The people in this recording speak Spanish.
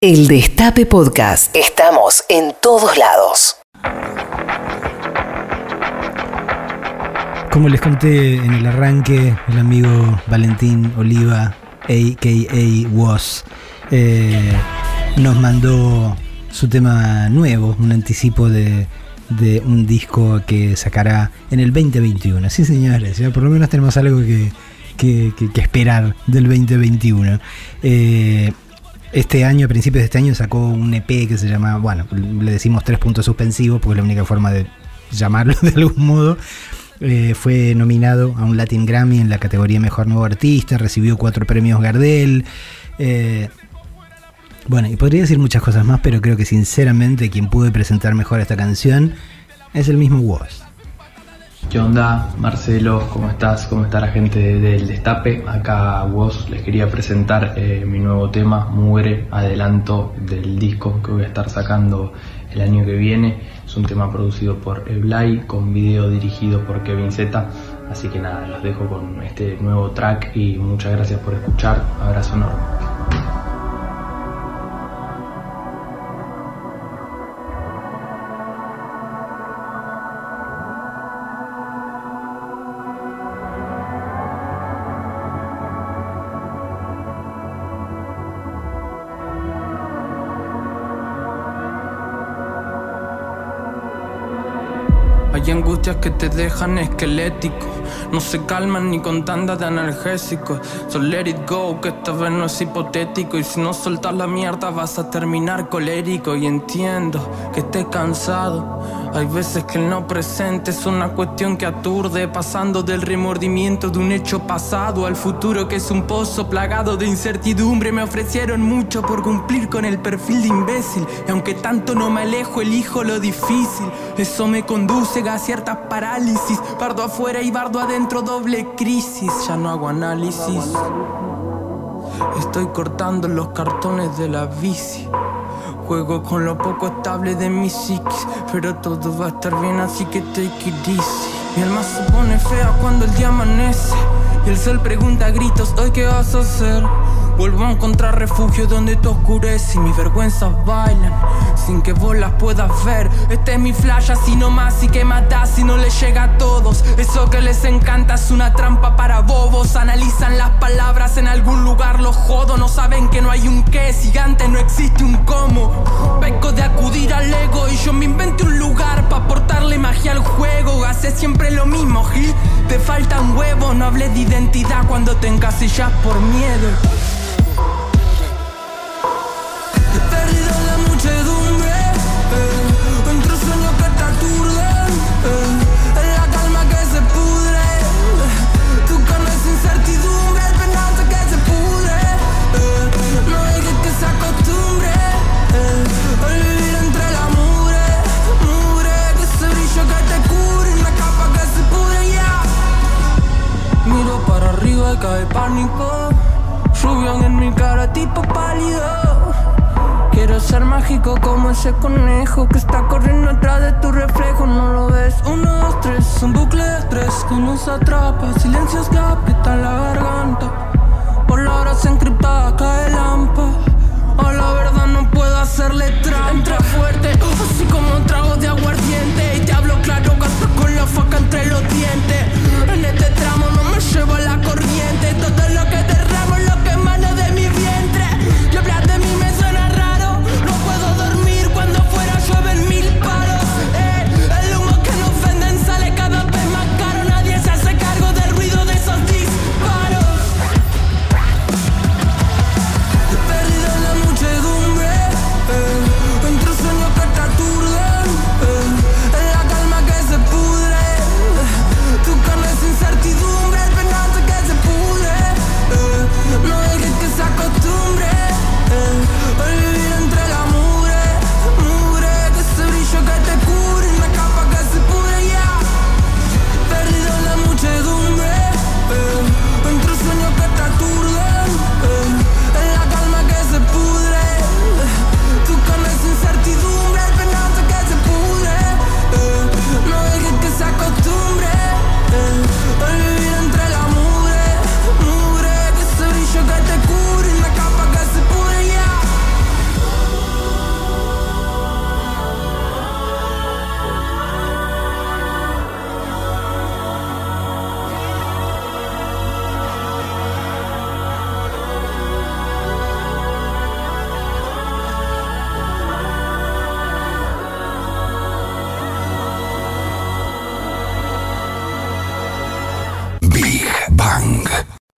El Destape Podcast. Estamos en todos lados. Como les conté en el arranque, el amigo Valentín Oliva, a.k.a. Was, eh, nos mandó su tema nuevo, un anticipo de, un disco que sacará en el 2021. Sí, señores, por lo menos tenemos algo que, esperar del 2021. Eh, este año, a principios de este año, sacó un EP que se llama, bueno, le decimos tres puntos suspensivos porque es la única forma de llamarlo de algún modo. Eh, fue nominado a un Latin Grammy en la categoría Mejor Nuevo Artista, recibió cuatro premios Gardel. Eh, bueno, y podría decir muchas cosas más, pero creo que sinceramente quien pude presentar mejor esta canción es el mismo Woz. ¿Qué onda, Marcelo? ¿Cómo estás? ¿Cómo está la gente del Destape? Acá vos les quería presentar eh, mi nuevo tema, Muere, adelanto del disco que voy a estar sacando el año que viene. Es un tema producido por Eblay, con video dirigido por Kevin Z. Así que nada, los dejo con este nuevo track y muchas gracias por escuchar. Abrazo enorme. Hay angustias que te dejan esquelético. No se calman ni con tandas de analgésicos. So let it go, que esta vez no es hipotético. Y si no soltas la mierda, vas a terminar colérico. Y entiendo que estés cansado. Hay veces que el no presente es una cuestión que aturde, pasando del remordimiento de un hecho pasado al futuro que es un pozo plagado de incertidumbre. Me ofrecieron mucho por cumplir con el perfil de imbécil. Y aunque tanto no me alejo, elijo lo difícil. Eso me conduce a ciertas parálisis. Bardo afuera y bardo adentro, doble crisis. Ya no hago análisis. Estoy cortando los cartones de la bici. Juego con lo poco estable de mi psiquis, pero todo va a estar bien, así que take it easy. Mi alma se pone fea cuando el día amanece y el sol pregunta a gritos, ¿hoy qué vas a hacer? Vuelvo a encontrar refugio donde te oscurece y mis vergüenzas bailan sin que vos las puedas ver. Este es mi flash así nomás y que matas si no le llega a todos. Eso que les encanta es una trampa para bobos. Analizan las palabras en algún lugar, los jodo. No saben que no hay un qué, si antes no existe un cómo. Peco de acudir al ego y yo me inventé un lugar para aportarle magia al juego. Hace siempre lo mismo, Gil. Te faltan huevos, no hables de identidad cuando te encasillas por miedo. Rubión en mi cara tipo pálido. Quiero ser mágico como ese conejo que está corriendo atrás de tu reflejo, no lo ves. Uno, dos, tres, un bucle de estrés que nos atrapa. Silencios que aprietan la garganta. Por la hora se encriptada cae lampa. A la verdad no puedo hacerle trampa. Entra fuerte, así como un trago de aguardiente. Y te hablo claro, gasto con la faca entre los dientes. En este tramo no me llevo la corriente. Todo lo que derramo,